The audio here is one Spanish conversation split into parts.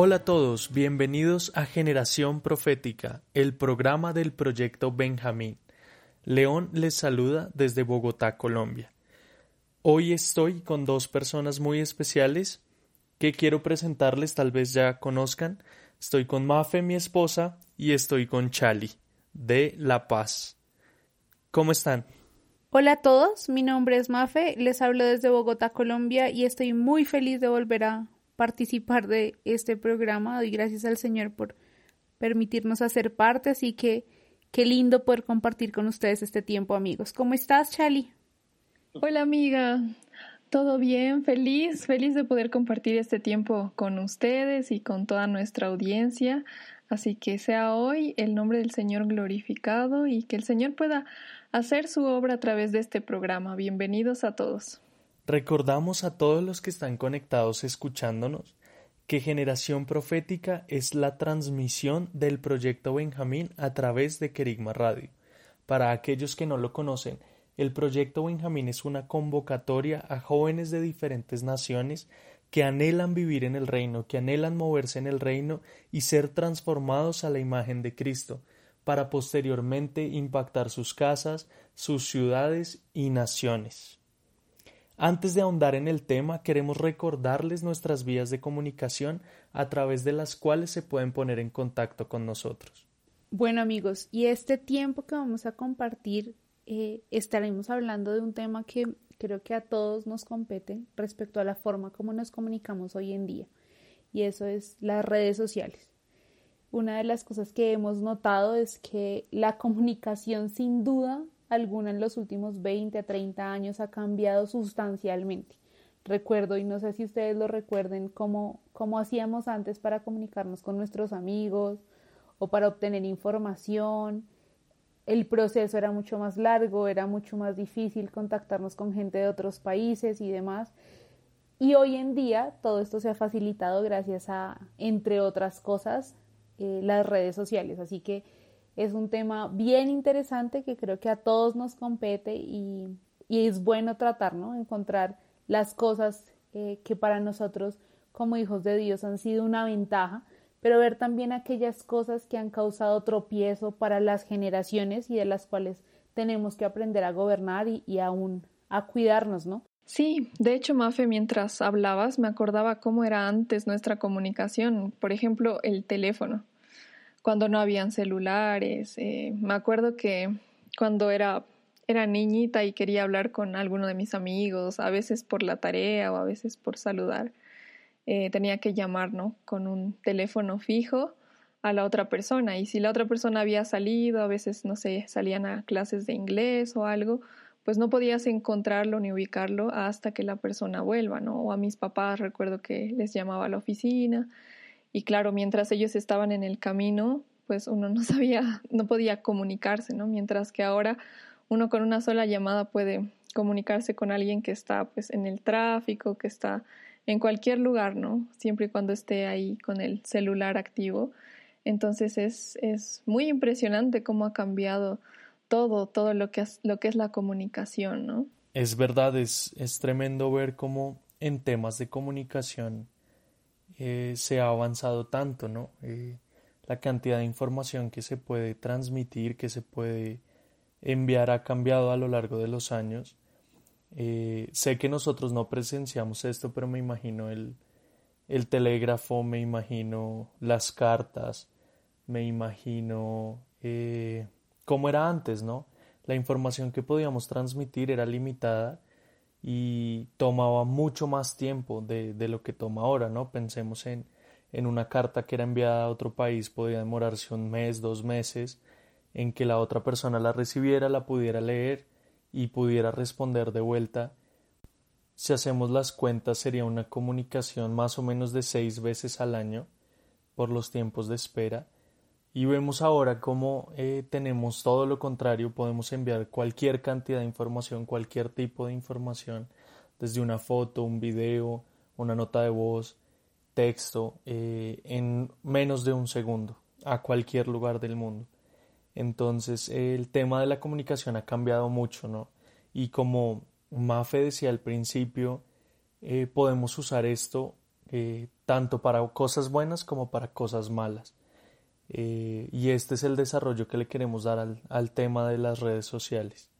Hola a todos, bienvenidos a Generación Profética, el programa del proyecto Benjamín. León les saluda desde Bogotá, Colombia. Hoy estoy con dos personas muy especiales que quiero presentarles, tal vez ya conozcan. Estoy con Mafe, mi esposa, y estoy con Chali, de La Paz. ¿Cómo están? Hola a todos, mi nombre es Mafe, les hablo desde Bogotá, Colombia y estoy muy feliz de volver a participar de este programa. Doy gracias al Señor por permitirnos hacer parte, así que qué lindo poder compartir con ustedes este tiempo, amigos. ¿Cómo estás, Chali? Hola, amiga. ¿Todo bien? Feliz, feliz de poder compartir este tiempo con ustedes y con toda nuestra audiencia. Así que sea hoy el nombre del Señor glorificado y que el Señor pueda hacer su obra a través de este programa. Bienvenidos a todos. Recordamos a todos los que están conectados escuchándonos que Generación Profética es la transmisión del proyecto Benjamín a través de Querigma Radio. Para aquellos que no lo conocen, el proyecto Benjamín es una convocatoria a jóvenes de diferentes naciones que anhelan vivir en el reino, que anhelan moverse en el reino y ser transformados a la imagen de Cristo, para posteriormente impactar sus casas, sus ciudades y naciones. Antes de ahondar en el tema, queremos recordarles nuestras vías de comunicación a través de las cuales se pueden poner en contacto con nosotros. Bueno amigos, y este tiempo que vamos a compartir eh, estaremos hablando de un tema que creo que a todos nos compete respecto a la forma como nos comunicamos hoy en día, y eso es las redes sociales. Una de las cosas que hemos notado es que la comunicación sin duda alguna en los últimos 20 a 30 años ha cambiado sustancialmente. Recuerdo, y no sé si ustedes lo recuerden, cómo, cómo hacíamos antes para comunicarnos con nuestros amigos o para obtener información. El proceso era mucho más largo, era mucho más difícil contactarnos con gente de otros países y demás. Y hoy en día todo esto se ha facilitado gracias a, entre otras cosas, eh, las redes sociales. Así que es un tema bien interesante que creo que a todos nos compete y, y es bueno tratar, ¿no? Encontrar las cosas eh, que para nosotros como hijos de Dios han sido una ventaja, pero ver también aquellas cosas que han causado tropiezo para las generaciones y de las cuales tenemos que aprender a gobernar y, y aún a cuidarnos, ¿no? Sí, de hecho, Mafe, mientras hablabas, me acordaba cómo era antes nuestra comunicación, por ejemplo, el teléfono cuando no habían celulares. Eh, me acuerdo que cuando era, era niñita y quería hablar con alguno de mis amigos, a veces por la tarea o a veces por saludar, eh, tenía que llamar con un teléfono fijo a la otra persona y si la otra persona había salido, a veces, no sé, salían a clases de inglés o algo, pues no podías encontrarlo ni ubicarlo hasta que la persona vuelva, ¿no? O a mis papás recuerdo que les llamaba a la oficina y claro, mientras ellos estaban en el camino, pues uno no sabía, no podía comunicarse, ¿no? Mientras que ahora uno con una sola llamada puede comunicarse con alguien que está pues en el tráfico, que está en cualquier lugar, ¿no? Siempre y cuando esté ahí con el celular activo. Entonces es, es muy impresionante cómo ha cambiado todo, todo lo que es, lo que es la comunicación, ¿no? Es verdad, es, es tremendo ver cómo en temas de comunicación eh, se ha avanzado tanto, ¿no? Eh, la cantidad de información que se puede transmitir, que se puede enviar ha cambiado a lo largo de los años. Eh, sé que nosotros no presenciamos esto, pero me imagino el, el telégrafo, me imagino las cartas, me imagino cómo era antes, ¿no? la información que podíamos transmitir era limitada y tomaba mucho más tiempo de, de lo que toma ahora, ¿no? Pensemos en, en una carta que era enviada a otro país, podía demorarse un mes, dos meses, en que la otra persona la recibiera, la pudiera leer y pudiera responder de vuelta. Si hacemos las cuentas sería una comunicación más o menos de seis veces al año por los tiempos de espera y vemos ahora cómo eh, tenemos todo lo contrario, podemos enviar cualquier cantidad de información, cualquier tipo de información, desde una foto, un video, una nota de voz, texto, eh, en menos de un segundo, a cualquier lugar del mundo. Entonces el tema de la comunicación ha cambiado mucho, ¿no? Y como Mafe decía al principio, eh, podemos usar esto tanto para cosas buenas como para cosas malas. Eh, y este es el desarrollo que le queremos dar al, tema de las redes sociales.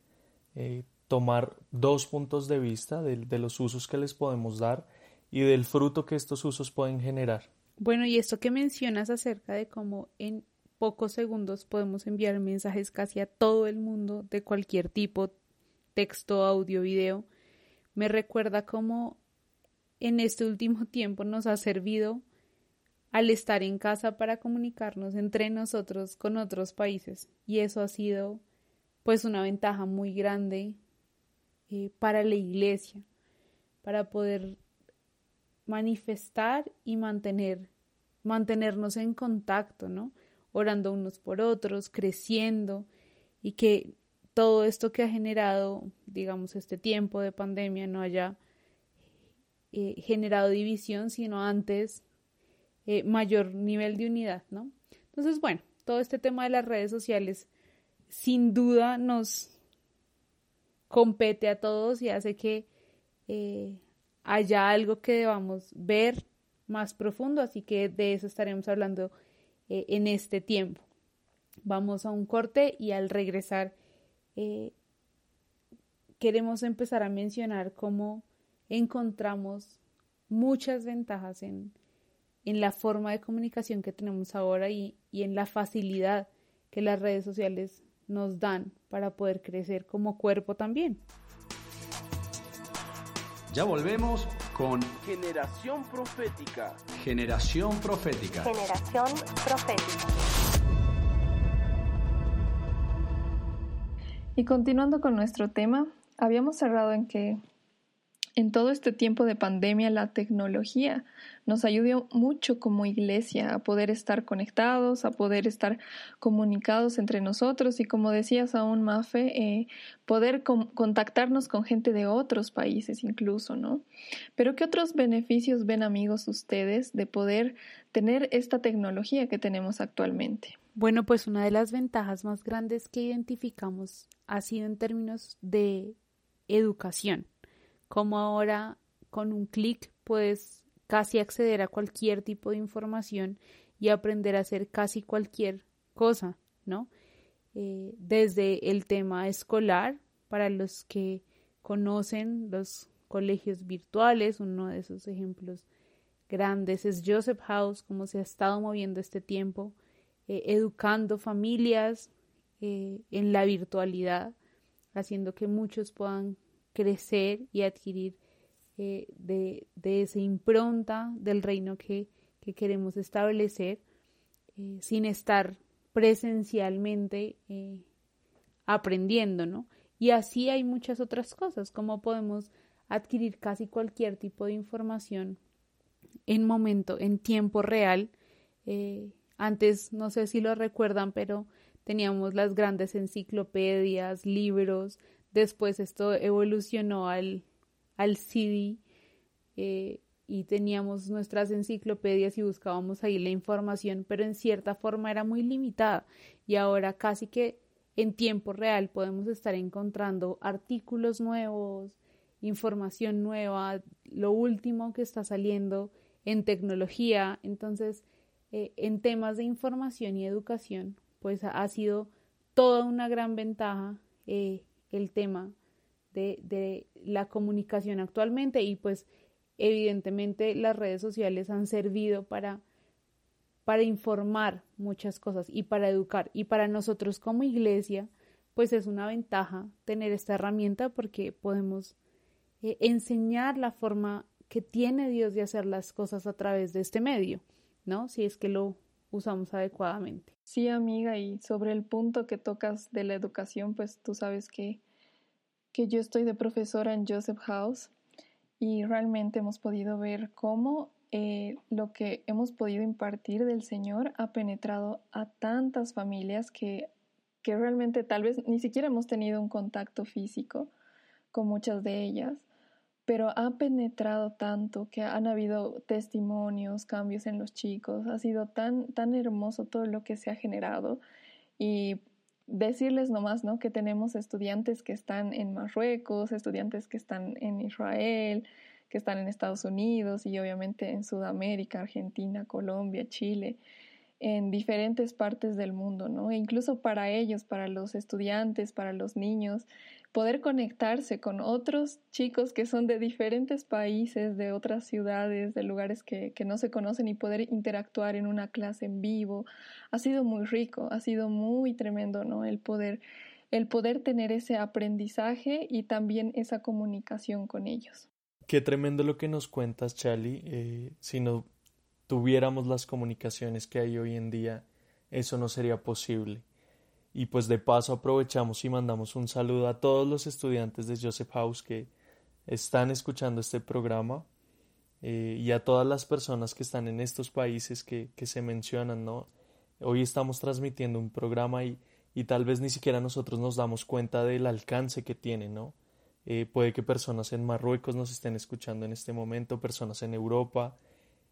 Eh, tomar dos puntos de vista de, de, los usos que les podemos dar y del fruto que estos usos pueden generar. Bueno, y esto que mencionas acerca de cómo en pocos segundos podemos enviar mensajes casi a todo el mundo de cualquier tipo, texto, audio, video, me recuerda cómo en este último tiempo nos ha servido al estar en casa para comunicarnos entre nosotros con otros países. Y eso ha sido pues una ventaja muy grande eh, para la iglesia para poder manifestar y mantener mantenernos en contacto no orando unos por otros creciendo y que todo esto que ha generado digamos este tiempo de pandemia no haya eh, generado división sino antes eh, mayor nivel de unidad, ¿no? Entonces, bueno, todo este tema de las redes sociales sin duda nos compete a todos y hace que eh, haya algo que debamos ver más profundo, así que de eso estaremos hablando eh, en este tiempo. Vamos a un corte y al regresar queremos empezar a mencionar cómo encontramos muchas ventajas en en la forma de comunicación que tenemos ahora y, en la facilidad que las redes sociales nos dan para poder crecer como cuerpo también. Ya volvemos con Generación Profética. Generación Profética. Generación Profética. Y continuando con nuestro tema, habíamos cerrado en que en todo este tiempo de pandemia la tecnología nos ayudó mucho como iglesia a poder estar conectados, a poder estar comunicados entre nosotros y como decías aún Mafe, eh, poder contactarnos con gente de otros países incluso, ¿no? Pero ¿qué otros beneficios ven amigos ustedes de poder tener esta tecnología que tenemos actualmente? Bueno, pues una de las ventajas más grandes que identificamos ha sido en términos de educación como ahora con un clic puedes casi acceder a cualquier tipo de información y aprender a hacer casi cualquier cosa, ¿no? Eh, desde el tema escolar, para los que conocen los colegios virtuales, uno de esos ejemplos grandes es Joseph House, como se ha estado moviendo este tiempo, eh, educando familias eh, en la virtualidad, haciendo que muchos puedan crecer y adquirir eh, de, esa impronta del reino que, queremos establecer eh, sin estar presencialmente eh, aprendiendo, ¿no? Y así hay muchas otras cosas, como podemos adquirir casi cualquier tipo de información en momento, en tiempo real. antes, no sé si lo recuerdan, pero teníamos las grandes enciclopedias, libros, Después esto evolucionó al, al CD eh, y teníamos nuestras enciclopedias y buscábamos ahí la información, pero en cierta forma era muy limitada y ahora casi que en tiempo real podemos estar encontrando artículos nuevos, información nueva, lo último que está saliendo en tecnología. Entonces, eh, en temas de información y educación, pues ha sido toda una gran ventaja eh, el tema de, de la comunicación actualmente y pues evidentemente las redes sociales han servido para para informar muchas cosas y para educar y para nosotros como iglesia pues es una ventaja tener esta herramienta porque podemos eh, enseñar la forma que tiene Dios de hacer las cosas a través de este medio, ¿no? Si es que lo usamos adecuadamente. Sí, amiga, y sobre el punto que tocas de la educación, pues tú sabes que, que yo estoy de profesora en Joseph House y realmente hemos podido ver cómo eh, lo que hemos podido impartir del Señor ha penetrado a tantas familias que, que realmente tal vez ni siquiera hemos tenido un contacto físico con muchas de ellas, pero ha penetrado tanto que han habido testimonios, cambios en los chicos, ha sido tan, tan hermoso todo lo que se ha generado y decirles nomás, ¿no? Que tenemos estudiantes que están en Marruecos, estudiantes que están en Israel, que están en Estados Unidos y obviamente en Sudamérica, Argentina, Colombia, Chile, en diferentes partes del mundo, ¿no? E incluso para ellos, para los estudiantes, para los niños, poder conectarse con otros chicos que son de diferentes países, de otras ciudades, de lugares que, que no se conocen y poder interactuar en una clase en vivo, ha sido muy rico, ha sido muy tremendo, ¿no? El poder, el poder tener ese aprendizaje y también esa comunicación con ellos. Qué tremendo lo que nos cuentas, Charlie. Eh, si no tuviéramos las comunicaciones que hay hoy en día, eso no sería posible. Y pues de paso aprovechamos y mandamos un saludo a todos los estudiantes de Joseph House que están escuchando este programa eh, y a todas las personas que están en estos países que, que se mencionan, ¿no? Hoy estamos transmitiendo un programa y, y tal vez ni siquiera nosotros nos damos cuenta del alcance que tiene, ¿no? Eh, puede que personas en Marruecos nos estén escuchando en este momento, personas en Europa,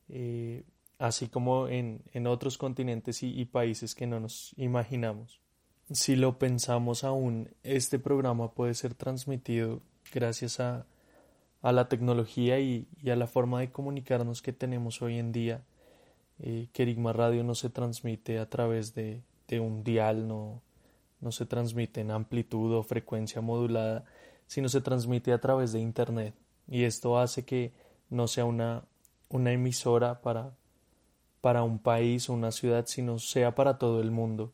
eh, así como en, en otros continentes y, países que no nos imaginamos. Si lo pensamos aún, este programa puede ser transmitido gracias a, a la tecnología y, a la forma de comunicarnos que tenemos hoy en día. Eh, Kerigma Radio no se transmite a través de, de un dial, no, no se transmite en amplitud o frecuencia modulada, sino se transmite a través de Internet. Y esto hace que no sea una, una emisora para, para un país o una ciudad, sino sea para todo el mundo.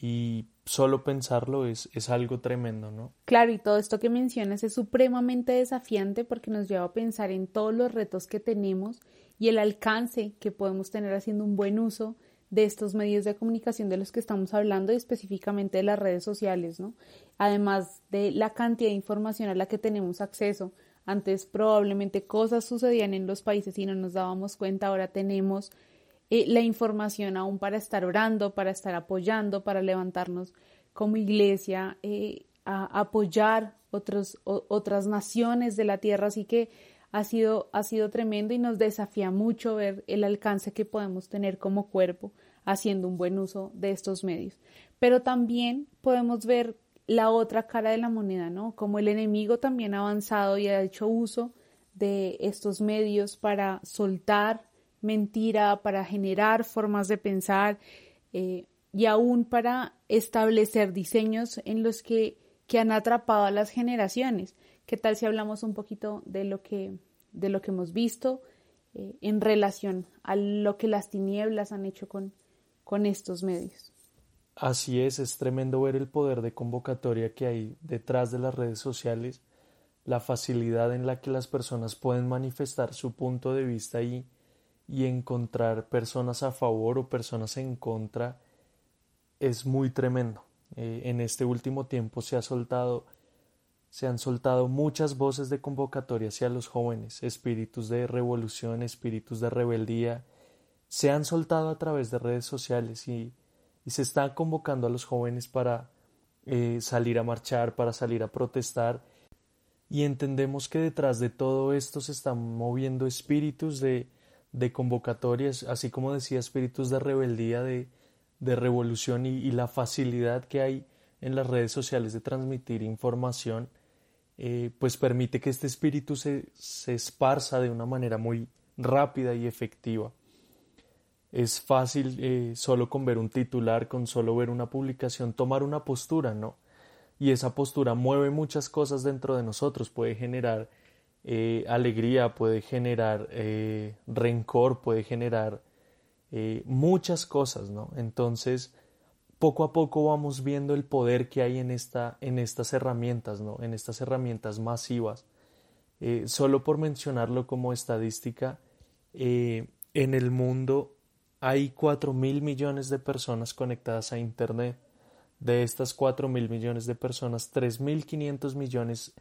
Y solo pensarlo es, es algo tremendo, ¿no? Claro, y todo esto que mencionas es supremamente desafiante porque nos lleva a pensar en todos los retos que tenemos y el alcance que podemos tener haciendo un buen uso de estos medios de comunicación de los que estamos hablando y específicamente de las redes sociales, ¿no? Además de la cantidad de información a la que tenemos acceso. Antes probablemente cosas sucedían en los países y no nos dábamos cuenta, ahora tenemos eh, la información aún para estar orando, para estar apoyando, para levantarnos como iglesia, eh, a apoyar otros, otras naciones de la tierra. Así que ha sido, ha sido tremendo y nos desafía mucho ver el alcance que podemos tener como cuerpo haciendo un buen uso de estos medios. Pero también podemos ver la otra cara de la moneda, ¿no? Como el enemigo también ha avanzado y ha hecho uso de estos medios para soltar mentira, para generar formas de pensar eh, y aún para establecer diseños en los que, que han atrapado a las generaciones. ¿Qué tal si hablamos un poquito de lo que, de lo que hemos visto eh, en relación a lo que las tinieblas han hecho con, con estos medios? Así es, es tremendo ver el poder de convocatoria que hay detrás de las redes sociales, la facilidad en la que las personas pueden manifestar su punto de vista y, y encontrar personas a favor o personas en contra es muy tremendo. Eh, en este último tiempo se ha soltado se han soltado muchas voces de convocatoria hacia los jóvenes, espíritus de revolución, espíritus de rebeldía, se han soltado a través de redes sociales y, se está convocando a los jóvenes para eh, salir a marchar, para salir a protestar. Y entendemos que detrás de todo esto se están moviendo espíritus de, de convocatorias, así como decía, espíritus de rebeldía, de, de revolución y, la facilidad que hay en las redes sociales de transmitir información eh, pues permite que este espíritu se, se esparza de una manera muy rápida y efectiva. Es fácil eh, solo con ver un titular, con solo ver una publicación, tomar una postura, ¿no? Y esa postura mueve muchas cosas dentro de nosotros, puede generar eh, alegría, puede generar rencor, puede generar muchas cosas, ¿no? Entonces, poco a poco vamos viendo el poder que hay en, esta, en estas herramientas, ¿no? en estas herramientas masivas. Eh, solo por mencionarlo como estadística, eh, en el mundo hay 4 mil millones de personas conectadas a Internet. De estas 4 mil millones de personas, 3.500 millones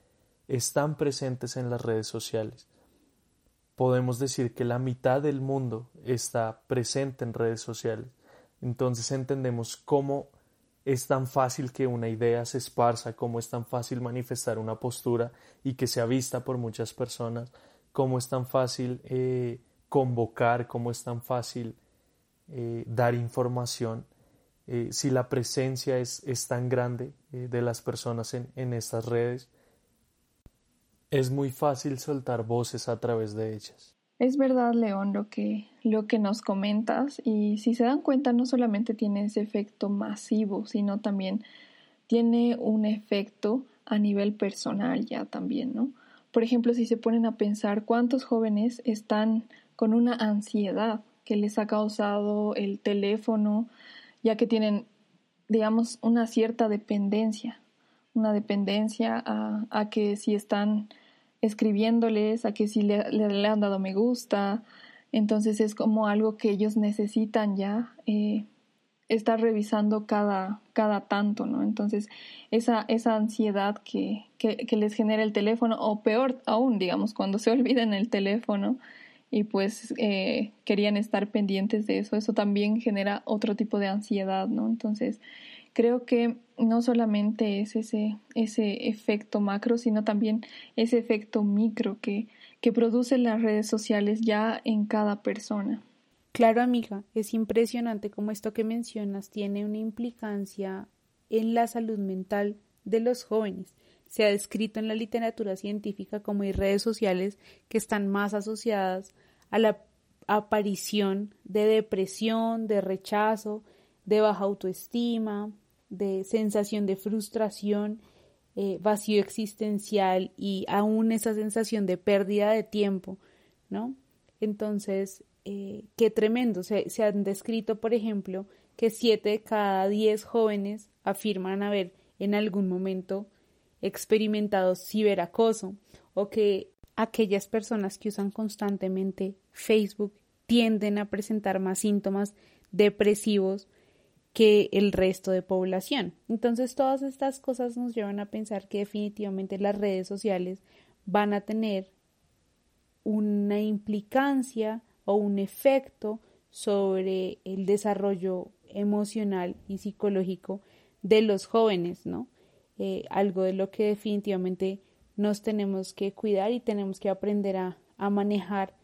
están presentes en las redes sociales. Podemos decir que la mitad del mundo está presente en redes sociales. Entonces entendemos cómo es tan fácil que una idea se esparza, cómo es tan fácil manifestar una postura y que sea vista por muchas personas, cómo es tan fácil eh, convocar, cómo es tan fácil eh, dar información, eh, si la presencia es, es tan grande de las personas en, en estas redes, es muy fácil soltar voces a través de ellas. Es verdad, León, lo que, lo que nos comentas y si se dan cuenta no solamente tiene ese efecto masivo, sino también tiene un efecto a nivel personal ya también, ¿no? Por ejemplo, si se ponen a pensar cuántos jóvenes están con una ansiedad que les ha causado el teléfono, ya que tienen, digamos, una cierta dependencia, una dependencia a, a que si están escribiéndoles, a que si le, han dado me gusta. Entonces es como algo que ellos necesitan ya eh, estar revisando cada, cada tanto, ¿no? Entonces esa, esa ansiedad que, que, que les genera el teléfono, o peor aún, digamos, cuando se olvidan el teléfono y pues eh, querían estar pendientes de eso, eso también genera otro tipo de ansiedad, ¿no? Entonces creo que no solamente es ese, ese efecto macro, sino también ese efecto micro que, que producen las redes sociales ya en cada persona. Claro, amiga, es impresionante cómo esto que mencionas tiene una implicancia en la salud mental de los jóvenes. Se ha descrito en la literatura científica como hay redes sociales que están más asociadas a la aparición de depresión, de rechazo, de baja autoestima, de sensación de frustración, eh, vacío existencial y aún esa sensación de pérdida de tiempo, ¿no? Entonces, eh, qué tremendo. Se, se, han descrito, por ejemplo, que siete de cada diez jóvenes afirman haber en algún momento experimentado ciberacoso o que aquellas personas que usan constantemente Facebook tienden a presentar más síntomas depresivos que el resto de población. Entonces todas estas cosas nos llevan a pensar que definitivamente las redes sociales van a tener una implicancia o un efecto sobre el desarrollo emocional y psicológico de los jóvenes, ¿no? Eh, algo de lo que definitivamente nos tenemos que cuidar y tenemos que aprender a, a manejar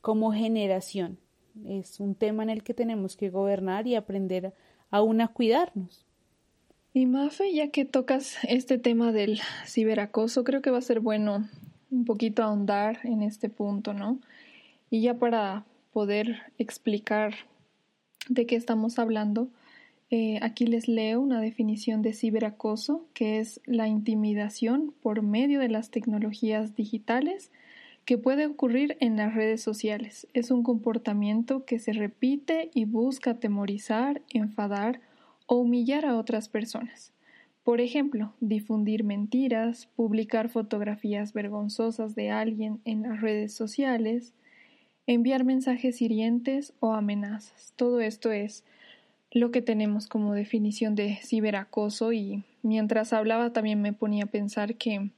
como generación es un tema en el que tenemos que gobernar y aprender aún a cuidarnos. Y Mafe, ya que tocas este tema del ciberacoso, creo que va a ser bueno un poquito ahondar en este punto, ¿no? Y ya para poder explicar de qué estamos hablando, eh, aquí les leo una definición de ciberacoso, que es la intimidación por medio de las tecnologías digitales que puede ocurrir en las redes sociales. Es un comportamiento que se repite y busca atemorizar, enfadar o humillar a otras personas. Por ejemplo, difundir mentiras, publicar fotografías vergonzosas de alguien en las redes sociales, enviar mensajes hirientes o amenazas. Todo esto es lo que tenemos como definición de ciberacoso y mientras hablaba también me ponía a pensar que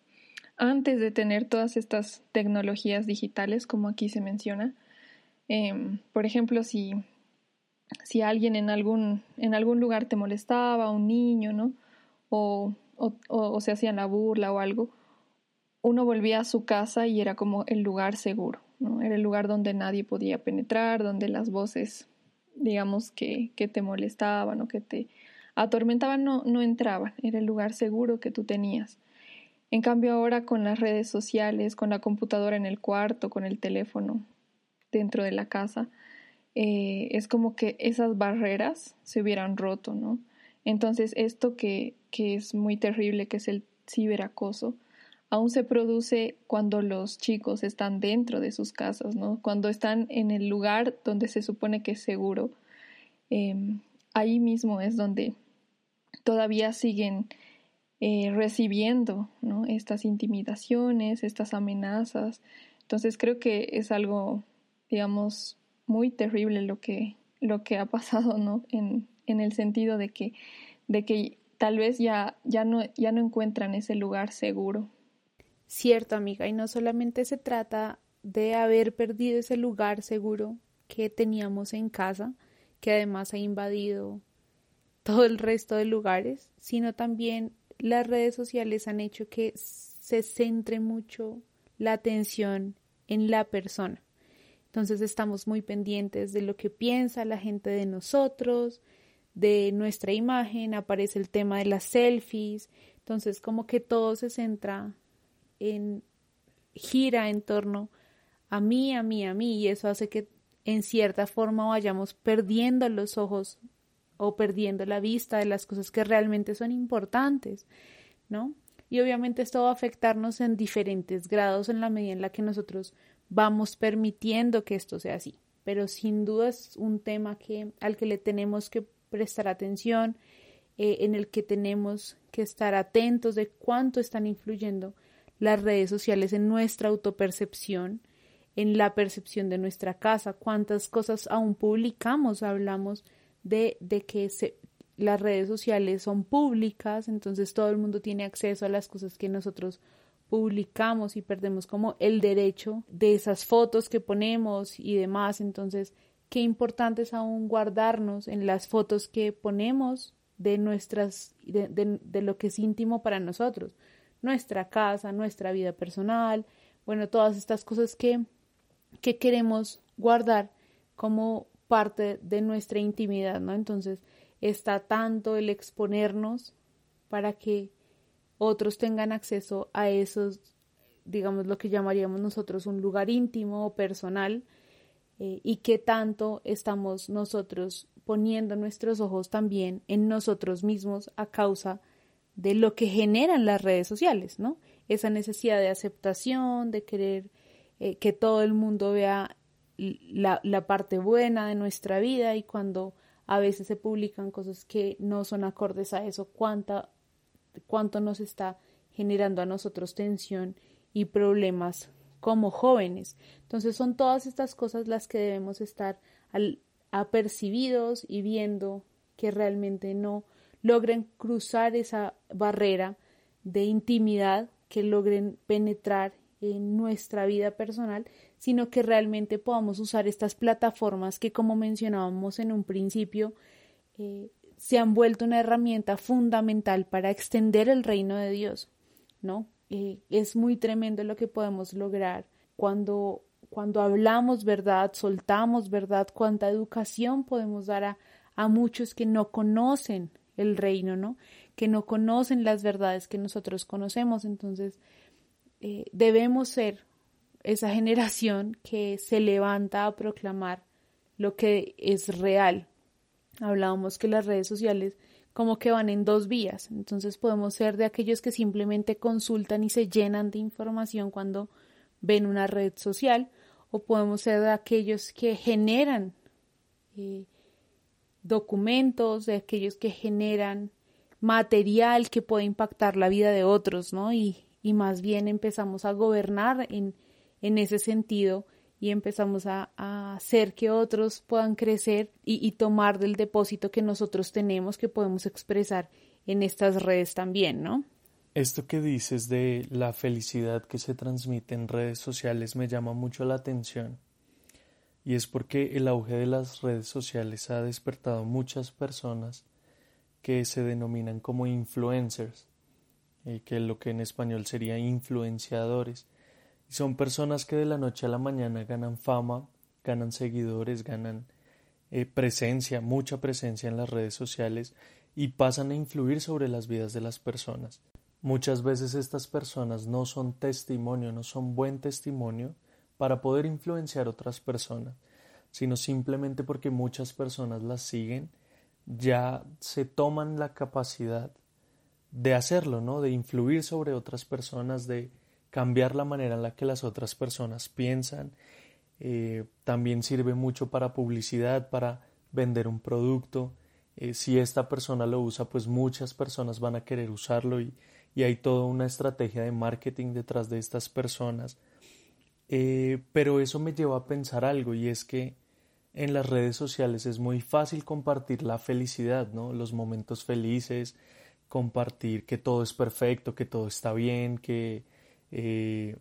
antes de tener todas estas tecnologías digitales, como aquí se menciona. Em, por ejemplo, si, si alguien en algún, en algún lugar te molestaba, un niño, ¿no? O, o, o, se hacían la burla o algo, uno volvía a su casa y era como el lugar seguro, ¿no? Era el lugar donde nadie podía penetrar, donde las voces, digamos, que, que te molestaban o que te atormentaban no, no entraban, era el lugar seguro que tú tenías. En cambio ahora con las redes sociales, con la computadora en el cuarto, con el teléfono dentro de la casa, eh, es como que esas barreras se hubieran roto, ¿no? Entonces esto que, que es muy terrible, que es el ciberacoso, aún se produce cuando los chicos están dentro de sus casas, ¿no? Cuando están en el lugar donde se supone que es seguro. Em, ahí mismo es donde todavía siguen eh, recibiendo estas intimidaciones, estas amenazas. Entonces creo que es algo, digamos, muy terrible lo que, lo que ha pasado, ¿no? En, en el sentido de que, de que tal vez ya, ya, no, ya no encuentran ese lugar seguro. Cierto, amiga, y no solamente se trata de haber perdido ese lugar seguro que teníamos en casa, que además ha invadido todo el resto de lugares, sino también las redes sociales han hecho que se centre mucho la atención en la persona. Entonces estamos muy pendientes de lo que piensa la gente de nosotros, de nuestra imagen, aparece el tema de las selfies, entonces como que todo se centra en gira en torno a mí, a mí, a mí, y eso hace que en cierta forma vayamos perdiendo los ojos o perdiendo la vista de las cosas que realmente son importantes, ¿no? Y obviamente esto va a afectarnos en diferentes grados en la medida en la que nosotros vamos permitiendo que esto sea así. Pero sin duda es un tema que, al que le tenemos que prestar atención, eh, en el que tenemos que estar atentos de cuánto están influyendo las redes sociales en nuestra autopercepción, en la percepción de nuestra casa, cuántas cosas aún publicamos, hablamos de, de que las redes sociales son públicas, entonces todo el mundo tiene acceso a las cosas que nosotros publicamos y perdemos como el derecho de esas fotos que ponemos y demás. Entonces, qué importante es aún guardarnos en las fotos que ponemos de nuestras, de, de, de, lo que es íntimo para nosotros, nuestra casa, nuestra vida personal, bueno, todas estas cosas que, que queremos guardar como parte de nuestra intimidad, ¿no? Entonces está tanto el exponernos para que otros tengan acceso a esos, digamos, lo que llamaríamos nosotros un lugar íntimo o personal, eh, y que tanto estamos nosotros poniendo nuestros ojos también en nosotros mismos a causa de lo que generan las redes sociales, ¿no? Esa necesidad de aceptación, de querer eh, que todo el mundo vea la, parte buena de nuestra vida y cuando a veces se publican cosas que no son acordes a eso, cuánta, cuánto nos está generando a nosotros tensión y problemas como jóvenes. Entonces son todas estas cosas las que debemos estar apercibidos y viendo que realmente no logren cruzar esa barrera de intimidad, que logren penetrar en nuestra vida personal, sino que realmente podamos usar estas plataformas que, como mencionábamos en un principio, eh, se han vuelto una herramienta fundamental para extender el reino de Dios, ¿no? Eh, es muy tremendo lo que podemos lograr cuando, cuando hablamos verdad, soltamos verdad, cuánta educación podemos dar a, a muchos que no conocen el reino, ¿no? Que no conocen las verdades que nosotros conocemos. Entonces, eh, debemos ser esa generación que se levanta a proclamar lo que es real. Hablábamos que las redes sociales como que van en dos vías, entonces podemos ser de aquellos que simplemente consultan y se llenan de información cuando ven una red social, o podemos ser de aquellos que generan eh, documentos, de aquellos que generan material que puede impactar la vida de otros, ¿no? Y, y más bien empezamos a gobernar en, en ese sentido y empezamos a, a, hacer que otros puedan crecer y, y, tomar del depósito que nosotros tenemos que podemos expresar en estas redes también, ¿no? Esto que dices de la felicidad que se transmite en redes sociales me llama mucho la atención y es porque el auge de las redes sociales ha despertado muchas personas que se denominan como influencers, eh, que lo que en español sería influenciadores, y son personas que de la noche a la mañana ganan fama, ganan seguidores, ganan eh, presencia, mucha presencia en las redes sociales y pasan a influir sobre las vidas de las personas. Muchas veces estas personas no son testimonio, no son buen testimonio para poder influenciar otras personas, sino simplemente porque muchas personas las siguen, ya se toman la capacidad de hacerlo, ¿no? De influir sobre otras personas, de cambiar la manera en la que las otras personas piensan. Eh, también sirve mucho para publicidad, para vender un producto eh, si esta persona lo usa, pues muchas personas van a querer usarlo y, y hay toda una estrategia de marketing detrás de estas personas. Eh, pero eso me lleva a pensar algo y es que en las redes sociales es muy fácil compartir la felicidad, ¿no? Los momentos felices, compartir que todo es perfecto, que todo está bien, que eh,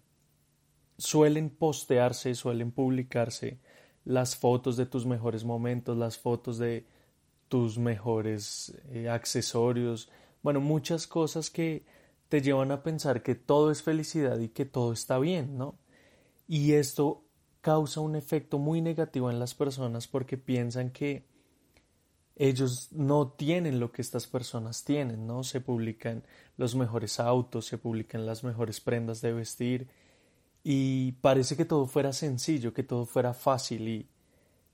suelen postearse, suelen publicarse las fotos de tus mejores momentos, las fotos de tus mejores eh, accesorios, bueno, muchas cosas que te llevan a pensar que todo es felicidad y que todo está bien, ¿no? Y esto causa un efecto muy negativo en las personas porque piensan que ellos no tienen lo que estas personas tienen, ¿no? Se publican los mejores autos, se publican las mejores prendas de vestir y parece que todo fuera sencillo, que todo fuera fácil y,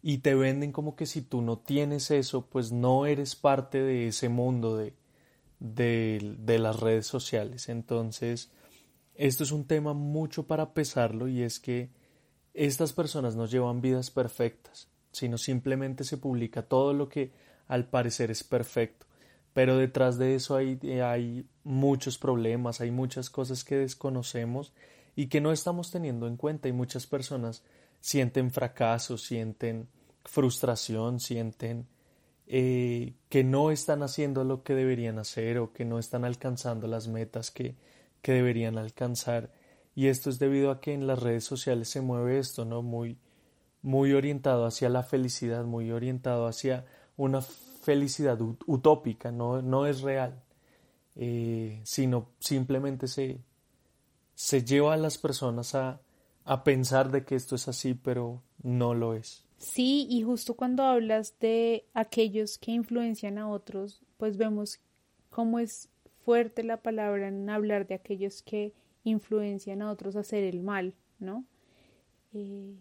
y te venden como que si tú no tienes eso, pues no eres parte de ese mundo de, de, de las redes sociales. Entonces, esto es un tema mucho para pesarlo y es que estas personas no llevan vidas perfectas, sino simplemente se publica todo lo que al parecer es perfecto. Pero detrás de eso hay, hay muchos problemas, hay muchas cosas que desconocemos y que no estamos teniendo en cuenta y muchas personas sienten fracaso, sienten frustración, sienten eh, que no están haciendo lo que deberían hacer o que no están alcanzando las metas que, que deberían alcanzar. Y esto es debido a que en las redes sociales se mueve esto, ¿no? Muy, muy orientado hacia la felicidad, muy orientado hacia una felicidad utópica, no, no es real, eh, sino simplemente se, se lleva a las personas a, a pensar de que esto es así, pero no lo es. Sí, y justo cuando hablas de aquellos que influencian a otros, pues vemos cómo es fuerte la palabra en hablar de aquellos que influencian a otros a hacer el mal, ¿no? Eh,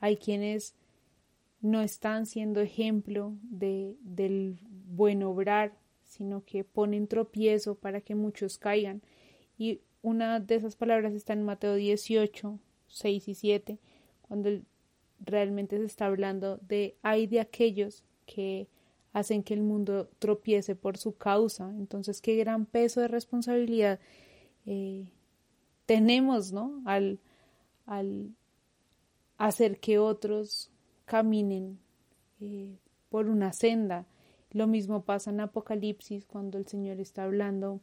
hay quienes no están siendo ejemplo de, del buen obrar, sino que ponen tropiezo para que muchos caigan. Y una de esas palabras está en Mateo 18, 6 y 7, cuando realmente se está hablando de hay de aquellos que hacen que el mundo tropiece por su causa. Entonces, qué gran peso de responsabilidad eh, tenemos, ¿no? Al, al hacer que otros caminen eh, por una senda. Lo mismo pasa en Apocalipsis cuando el Señor está hablando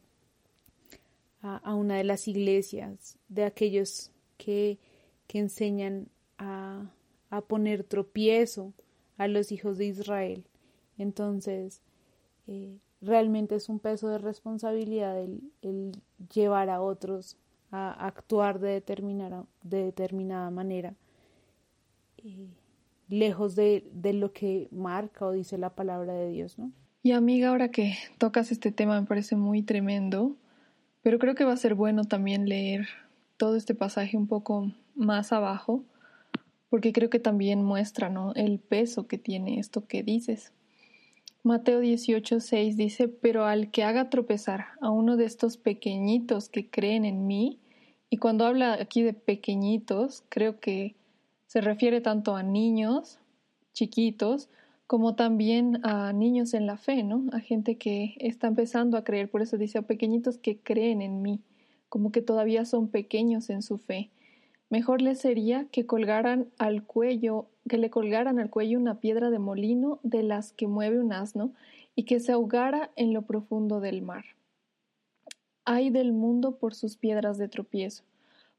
a, una de las iglesias, de aquellos que, que enseñan a, a, poner tropiezo a los hijos de Israel. Entonces, eh, realmente es un peso de responsabilidad el, llevar a otros a actuar de, determinada, de determinada manera, eh, lejos de, de, lo que marca o dice la palabra de Dios, ¿no? Y amiga, ahora que tocas este tema me parece muy tremendo, pero creo que va a ser bueno también leer todo este pasaje un poco más abajo, porque creo que también muestra ¿no? el peso que tiene esto que dices. Mateo 18, 6 dice, pero al que haga tropezar a uno de estos pequeñitos que creen en mí, y cuando habla aquí de pequeñitos, creo que se refiere tanto a niños chiquitos como también a niños en la fe, ¿no? A gente que está empezando a creer, por eso dice a pequeñitos que creen en mí, como que todavía son pequeños en su fe. Mejor les sería que colgaran al cuello, que le colgaran al cuello una piedra de molino de las que mueve un asno y que se ahogara en lo profundo del mar. Ay del mundo por sus piedras de tropiezo,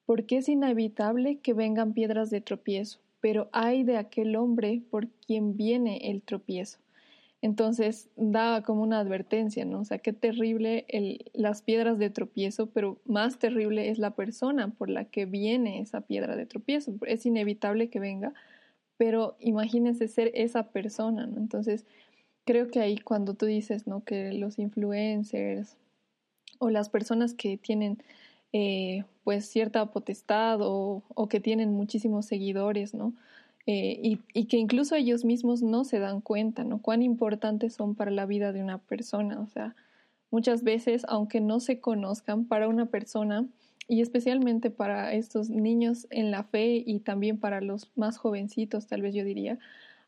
porque es inevitable que vengan piedras de tropiezo, pero ay de aquel hombre por quien viene el tropiezo. Entonces da como una advertencia, ¿no? O sea, qué terrible las piedras de tropiezo, pero más terrible es la persona por la que viene esa piedra de tropiezo. Es inevitable que venga, pero imagínense ser esa persona, ¿no? Entonces, creo que ahí cuando tú dices, ¿no? Que los influencers o las personas que tienen eh, pues cierta potestad o, que tienen muchísimos seguidores, ¿no? Eh, y, que incluso ellos mismos no se dan cuenta, ¿no? Cuán importantes son para la vida de una persona. O sea, muchas veces, aunque no se conozcan, para una persona, y especialmente para estos niños en la fe y también para los más jovencitos, tal vez yo diría,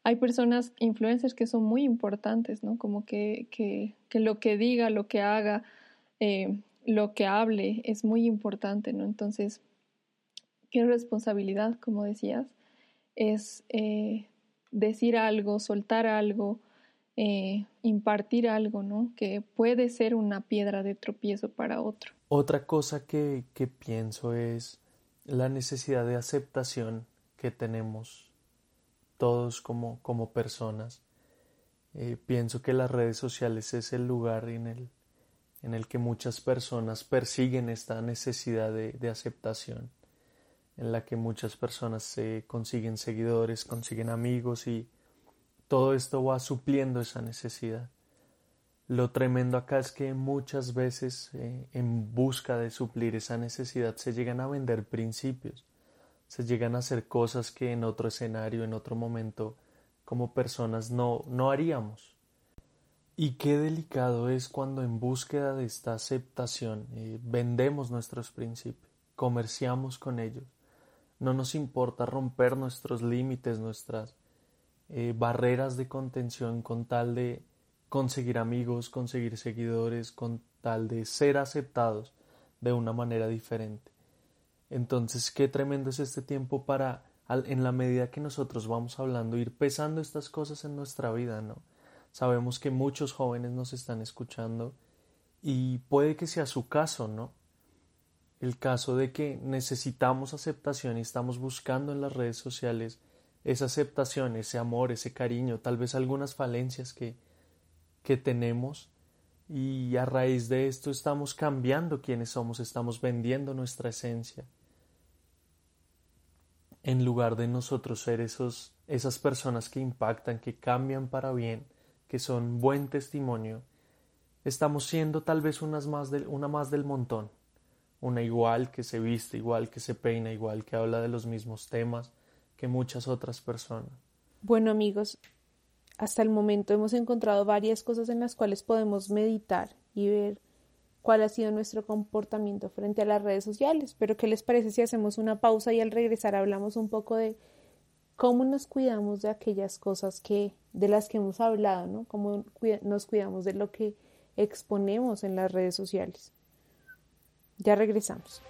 hay personas, influencers, que son muy importantes, ¿no? Como que, que, que lo que diga, lo que haga, eh, lo que hable es muy importante, ¿no? Entonces, qué responsabilidad, como decías, es eh, decir algo, soltar algo, eh, impartir algo, ¿no? Que puede ser una piedra de tropiezo para otro. Otra cosa que, que pienso es la necesidad de aceptación que tenemos todos como, como personas. Eh, pienso que las redes sociales es el lugar en el, en el que muchas personas persiguen esta necesidad de, de aceptación, en la que muchas personas se consiguen seguidores, consiguen amigos y todo esto va supliendo esa necesidad. Lo tremendo acá es que muchas veces eh, en busca de suplir esa necesidad se llegan a vender principios, se llegan a hacer cosas que en otro escenario, en otro momento, como personas no, no haríamos. Y qué delicado es cuando en búsqueda de esta aceptación eh, vendemos nuestros principios, comerciamos con ellos. No nos importa romper nuestros límites, nuestras eh, barreras de contención con tal de conseguir amigos, conseguir seguidores, con tal de ser aceptados de una manera diferente. Entonces, qué tremendo es este tiempo para, en la medida que nosotros vamos hablando, ir pesando estas cosas en nuestra vida, ¿no? Sabemos que muchos jóvenes nos están escuchando y puede que sea su caso, ¿no? El caso de que necesitamos aceptación y estamos buscando en las redes sociales esa aceptación, ese amor, ese cariño, tal vez algunas falencias que, que tenemos y a raíz de esto estamos cambiando quienes somos, estamos vendiendo nuestra esencia. En lugar de nosotros ser esos, esas personas que impactan, que cambian para bien, que son buen testimonio, estamos siendo tal vez unas más una más del montón, una igual que se viste, igual que se peina, igual que habla de los mismos temas que muchas otras personas. Bueno amigos, hasta el momento hemos encontrado varias cosas en las cuales podemos meditar y ver cuál ha sido nuestro comportamiento frente a las redes sociales. Pero ¿qué les parece si hacemos una pausa y al regresar hablamos un poco de cómo nos cuidamos de aquellas cosas que de las que hemos hablado, ¿no? Cómo nos cuidamos de lo que exponemos en las redes sociales. Ya regresamos.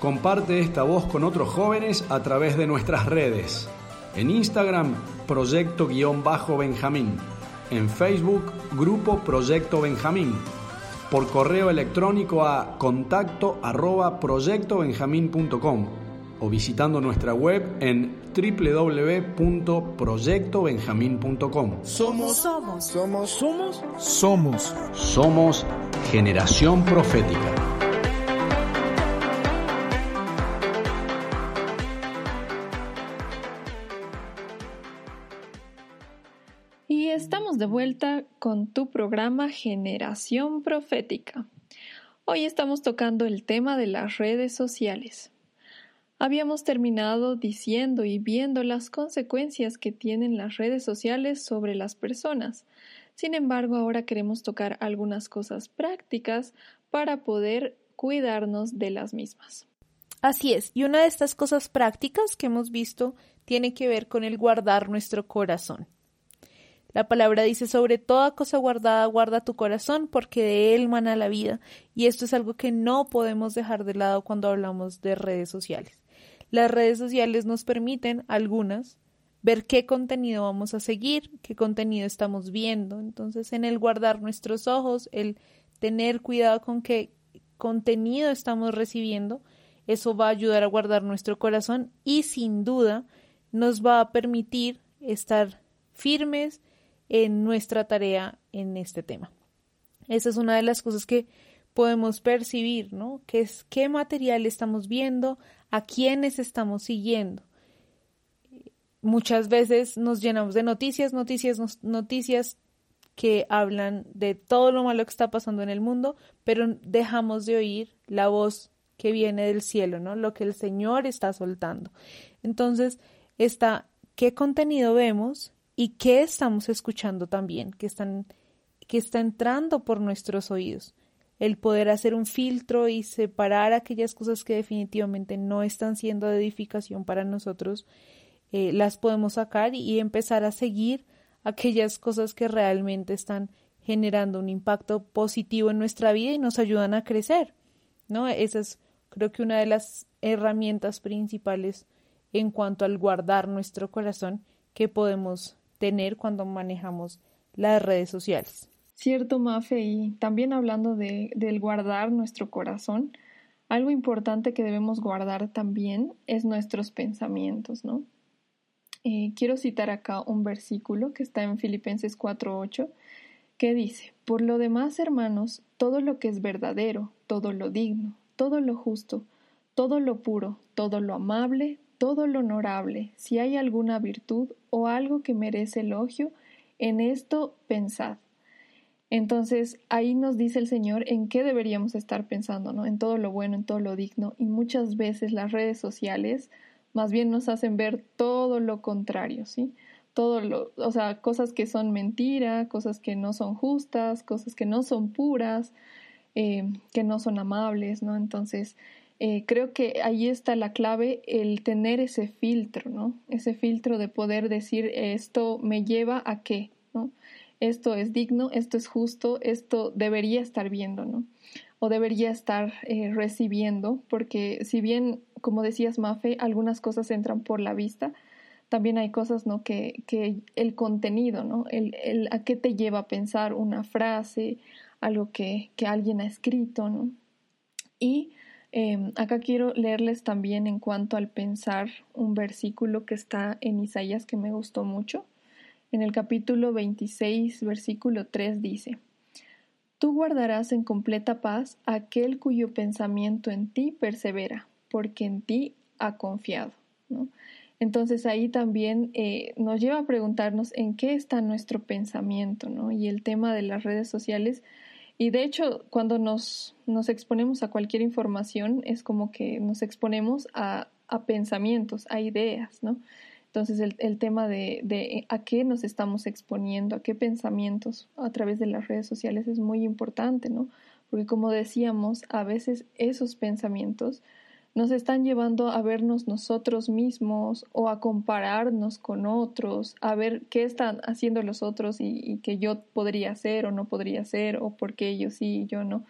Comparte esta voz con otros jóvenes a través de nuestras redes. En Instagram, Proyecto-Benjamín. En Facebook, Grupo Proyecto Benjamín. Por correo electrónico a contacto arroba proyectobenjamín.com o visitando nuestra web en www.proyectobenjamín.com. Somos, somos, somos, somos, somos, somos generación profética. De vuelta con tu programa Generación Profética. Hoy estamos tocando el tema de las redes sociales. Habíamos terminado diciendo y viendo las consecuencias que tienen las redes sociales sobre las personas. Sin embargo, ahora queremos tocar algunas cosas prácticas para poder cuidarnos de las mismas. Así es, y una de estas cosas prácticas que hemos visto tiene que ver con el guardar nuestro corazón. La palabra dice, sobre toda cosa guardada, guarda tu corazón, porque de él mana la vida. Y esto es algo que no podemos dejar de lado cuando hablamos de redes sociales. Las redes sociales nos permiten, algunas, ver qué contenido vamos a seguir, qué contenido estamos viendo. Entonces, en el guardar nuestros ojos, el tener cuidado con qué contenido estamos recibiendo, eso va a ayudar a guardar nuestro corazón y sin duda nos va a permitir estar firmes, en nuestra tarea en este tema. Esa es una de las cosas que podemos percibir, ¿no? Que es qué material estamos viendo, a quiénes estamos siguiendo. Muchas veces nos llenamos de noticias, noticias, noticias que hablan de todo lo malo que está pasando en el mundo, pero dejamos de oír la voz que viene del cielo, ¿no? Lo que el Señor está soltando. Entonces, está qué contenido vemos y qué estamos escuchando también, que están que está entrando por nuestros oídos. el poder hacer un filtro y separar aquellas cosas que definitivamente no están siendo de edificación para nosotros, eh, las podemos sacar y empezar a seguir aquellas cosas que realmente están generando un impacto positivo en nuestra vida y nos ayudan a crecer, ¿no? Esa es creo que una de las herramientas principales en cuanto al guardar nuestro corazón que podemos tener cuando manejamos las redes sociales. Cierto, Mafe, y también hablando de, del guardar nuestro corazón, algo importante que debemos guardar también es nuestros pensamientos, ¿no? Eh, quiero citar acá un versículo que está en Filipenses 4.8 que dice, Por lo demás, hermanos, todo lo que es verdadero, todo lo digno, todo lo justo, todo lo puro, todo lo amable, todo lo honorable, si hay alguna virtud o algo que merece elogio, en esto pensad. Entonces ahí nos dice el Señor en qué deberíamos estar pensando, ¿no? En todo lo bueno, en todo lo digno. Y muchas veces las redes sociales más bien nos hacen ver todo lo contrario, ¿sí? Todo lo, o sea, cosas que son mentira, cosas que no son justas, cosas que no son puras, eh, que no son amables, ¿no? Entonces, eh, creo que ahí está la clave, el tener ese filtro, ¿no? Ese filtro de poder decir esto me lleva a qué, ¿no? Esto es digno, esto es justo, esto debería estar viendo, ¿no? O debería estar eh, recibiendo, porque si bien, como decías, Mafe, algunas cosas entran por la vista, también hay cosas, ¿no? Que, que el contenido, ¿no? El, el, a qué te lleva a pensar una frase, algo que, que alguien ha escrito, ¿no? Y Em, acá quiero leerles también en cuanto al pensar un versículo que está en Isaías que me gustó mucho. En el capítulo 26, versículo 3 dice, Tú guardarás en completa paz aquel cuyo pensamiento en ti persevera, porque en ti ha confiado. Entonces ahí también eh, nos lleva a preguntarnos en qué está nuestro pensamiento, ¿no? Y el tema de las redes sociales y de hecho, cuando nos, nos exponemos a cualquier información, es como que nos exponemos a, a pensamientos, a ideas, ¿no? Entonces, el, el tema de, de, a qué nos estamos exponiendo, a qué pensamientos a través de las redes sociales es muy importante, ¿no? Porque como decíamos, a veces esos pensamientos nos están llevando a vernos nosotros mismos o a compararnos con otros, a ver qué están haciendo los otros y, y que yo podría hacer o no podría hacer o por qué ellos sí y yo no.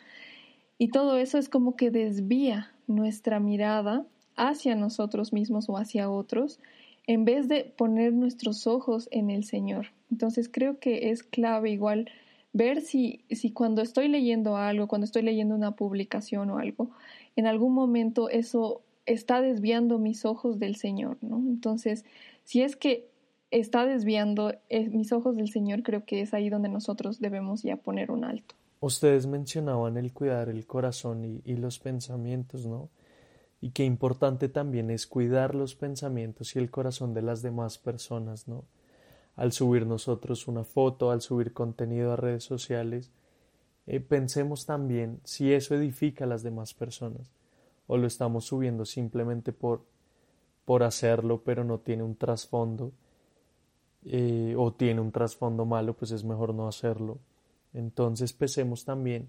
Y todo eso es como que desvía nuestra mirada hacia nosotros mismos o hacia otros en vez de poner nuestros ojos en el Señor. Entonces creo que es clave igual ver si, si cuando estoy leyendo algo, cuando estoy leyendo una publicación o algo, en algún momento eso está desviando mis ojos del Señor, ¿no? Entonces, si es que está desviando eh, mis ojos del Señor, creo que es ahí donde nosotros debemos ya poner un alto. Ustedes mencionaban el cuidar el corazón y, y los pensamientos, ¿no? Y qué importante también es cuidar los pensamientos y el corazón de las demás personas, ¿no? Al subir nosotros una foto, al subir contenido a redes sociales, eh, pensemos también si eso edifica a las demás personas o lo estamos subiendo simplemente por, por hacerlo pero no tiene un trasfondo eh, o tiene un trasfondo malo pues es mejor no hacerlo. Entonces pensemos también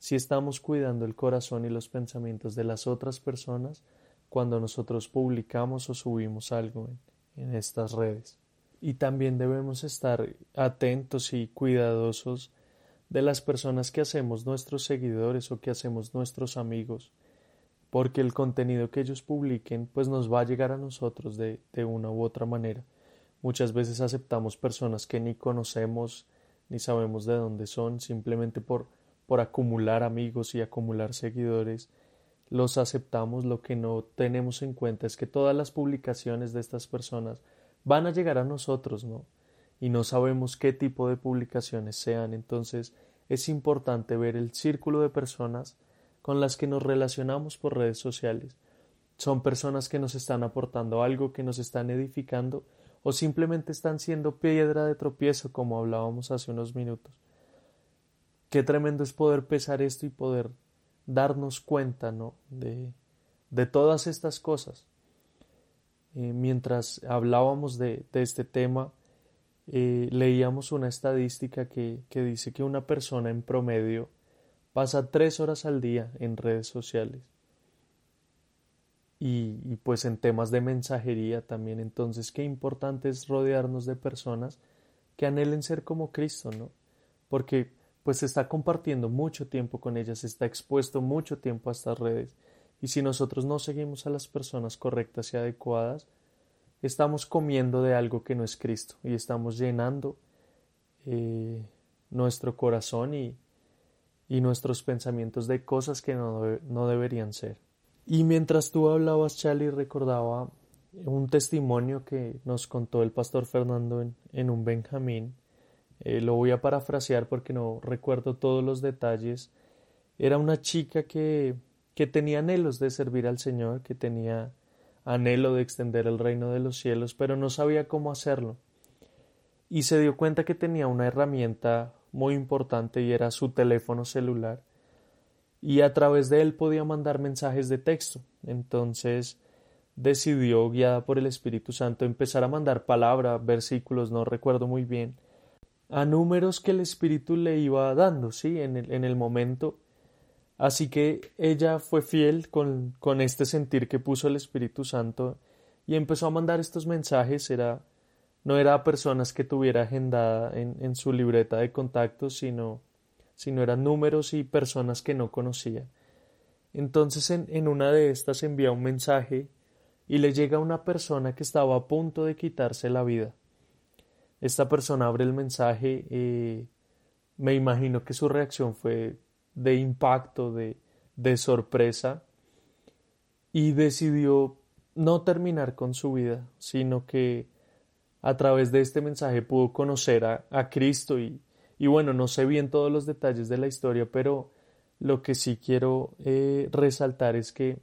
si estamos cuidando el corazón y los pensamientos de las otras personas cuando nosotros publicamos o subimos algo en estas redes. Y también debemos estar atentos y cuidadosos de las personas que hacemos nuestros seguidores o que hacemos nuestros amigos, porque el contenido que ellos publiquen pues nos va a llegar a nosotros de, de una u otra manera. Muchas veces aceptamos personas que ni conocemos ni sabemos de dónde son, simplemente por, por acumular amigos y acumular seguidores, los aceptamos, lo que no tenemos en cuenta es que todas las publicaciones de estas personas van a llegar a nosotros, ¿no? Y no sabemos qué tipo de publicaciones sean, entonces es importante ver el círculo de personas con las que nos relacionamos por redes sociales. Son personas que nos están aportando algo, que nos están edificando o simplemente están siendo piedra de tropiezo como hablábamos hace unos minutos. Qué tremendo es poder pesar esto y poder darnos cuenta ¿no? de, de todas estas cosas. Eh, mientras hablábamos de, de este tema, eh, leíamos una estadística que, que, dice que una persona en promedio pasa tres horas al día en redes sociales y, y, pues en temas de mensajería también. Entonces, qué importante es rodearnos de personas que anhelen ser como Cristo, ¿no? Porque pues está compartiendo mucho tiempo con ellas, está expuesto mucho tiempo a estas redes. Y si nosotros no seguimos a las personas correctas y adecuadas, estamos comiendo de algo que no es Cristo y estamos llenando eh, nuestro corazón y, y, nuestros pensamientos de cosas que no, no deberían ser. Y mientras tú hablabas, Charlie, recordaba un testimonio que nos contó el pastor Fernando en, en un Benjamín. Eh, lo voy a parafrasear porque no recuerdo todos los detalles. Era una chica que, que tenía anhelos de servir al Señor, que tenía anhelo de extender el reino de los cielos, pero no sabía cómo hacerlo. Y se dio cuenta que tenía una herramienta muy importante y era su teléfono celular. Y a través de él podía mandar mensajes de texto. Entonces decidió, guiada por el Espíritu Santo, empezar a mandar palabras, versículos, no recuerdo muy bien, a números que el Espíritu le iba dando, sí, en el, en el momento Así que ella fue fiel con, con este sentir que puso el Espíritu Santo y empezó a mandar estos mensajes. Era, no era a personas que tuviera agendada en, en su libreta de contactos, sino, sino eran números y personas que no conocía. Entonces en, en una de estas envía un mensaje y le llega a una persona que estaba a punto de quitarse la vida. Esta persona abre el mensaje, eh, me imagino que su reacción fue de impacto, de, de sorpresa, y decidió no terminar con su vida, sino que a través de este mensaje pudo conocer a, a Cristo y, y, bueno, no sé bien todos los detalles de la historia, pero lo que sí quiero eh, resaltar es que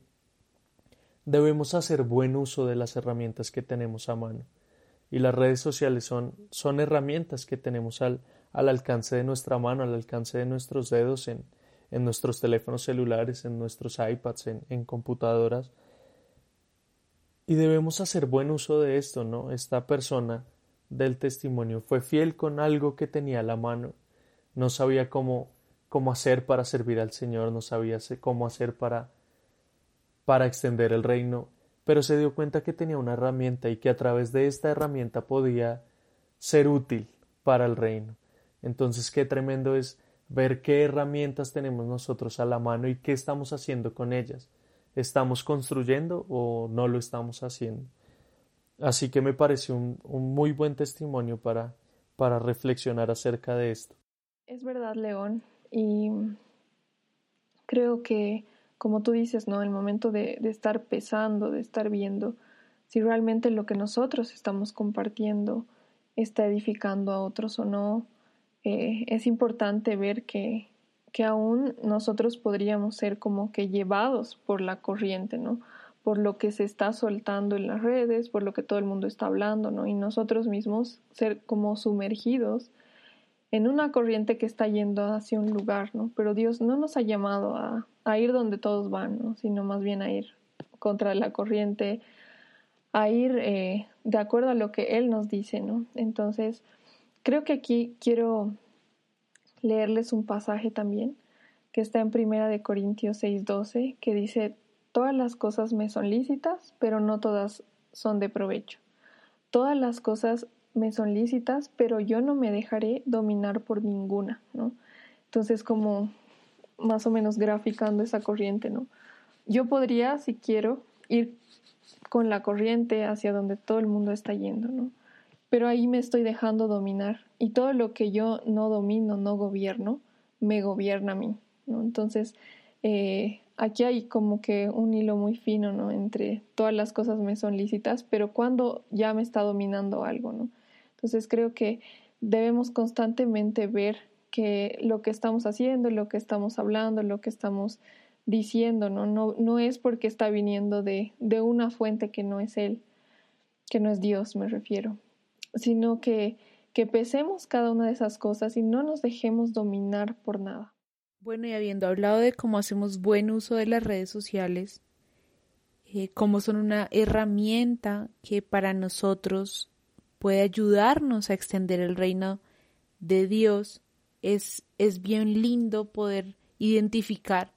debemos hacer buen uso de las herramientas que tenemos a mano. Y las redes sociales son, son herramientas que tenemos al, al alcance de nuestra mano, al alcance de nuestros dedos en, en nuestros teléfonos celulares, en nuestros iPads, en, computadoras. Y debemos hacer buen uso de esto, ¿no? Esta persona del testimonio fue fiel con algo que tenía a la mano. No sabía cómo, cómo hacer para servir al Señor, no sabía cómo hacer para, para extender el reino, pero se dio cuenta que tenía una herramienta y que a través de esta herramienta podía ser útil para el reino. Entonces, qué tremendo es ver qué herramientas tenemos nosotros a la mano y qué estamos haciendo con ellas. ¿Estamos construyendo o no lo estamos haciendo? Así que me pareció un, un muy buen testimonio para, para reflexionar acerca de esto. Es verdad, León, y creo que, como tú dices, ¿no? El momento de, de estar pesando, de estar viendo si realmente lo que nosotros estamos compartiendo está edificando a otros o no, eh, es importante ver que, que aún nosotros podríamos ser como que llevados por la corriente, ¿no? Por lo que se está soltando en las redes, por lo que todo el mundo está hablando, ¿no? Y nosotros mismos ser como sumergidos en una corriente que está yendo hacia un lugar, ¿no? Pero Dios no nos ha llamado a, a ir donde todos van, ¿no? Sino más bien a ir contra la corriente, a ir eh, de acuerdo a lo que Él nos dice, ¿no? Entonces, Creo que aquí quiero leerles un pasaje también que está en Primera de Corintios 6:12 que dice todas las cosas me son lícitas, pero no todas son de provecho. Todas las cosas me son lícitas, pero yo no me dejaré dominar por ninguna, ¿no? Entonces como más o menos graficando esa corriente, ¿no? Yo podría, si quiero, ir con la corriente hacia donde todo el mundo está yendo, ¿no? Pero ahí me estoy dejando dominar y todo lo que yo no domino, no gobierno, me gobierna a mí. Entonces, eh, aquí hay como que un hilo muy fino, ¿no? Entre todas las cosas me son lícitas, pero cuando ya me está dominando algo, ¿no? Entonces creo que debemos constantemente ver que lo que estamos haciendo, lo que estamos hablando, lo que estamos diciendo, ¿no? No, no es porque está viniendo de, de una fuente que no es Él, que no es Dios, me refiero sino que, que pesemos cada una de esas cosas y no nos dejemos dominar por nada. Bueno, y habiendo hablado de cómo hacemos buen uso de las redes sociales, eh, cómo son una herramienta que para nosotros puede ayudarnos a extender el reino de Dios, es, es bien lindo poder identificar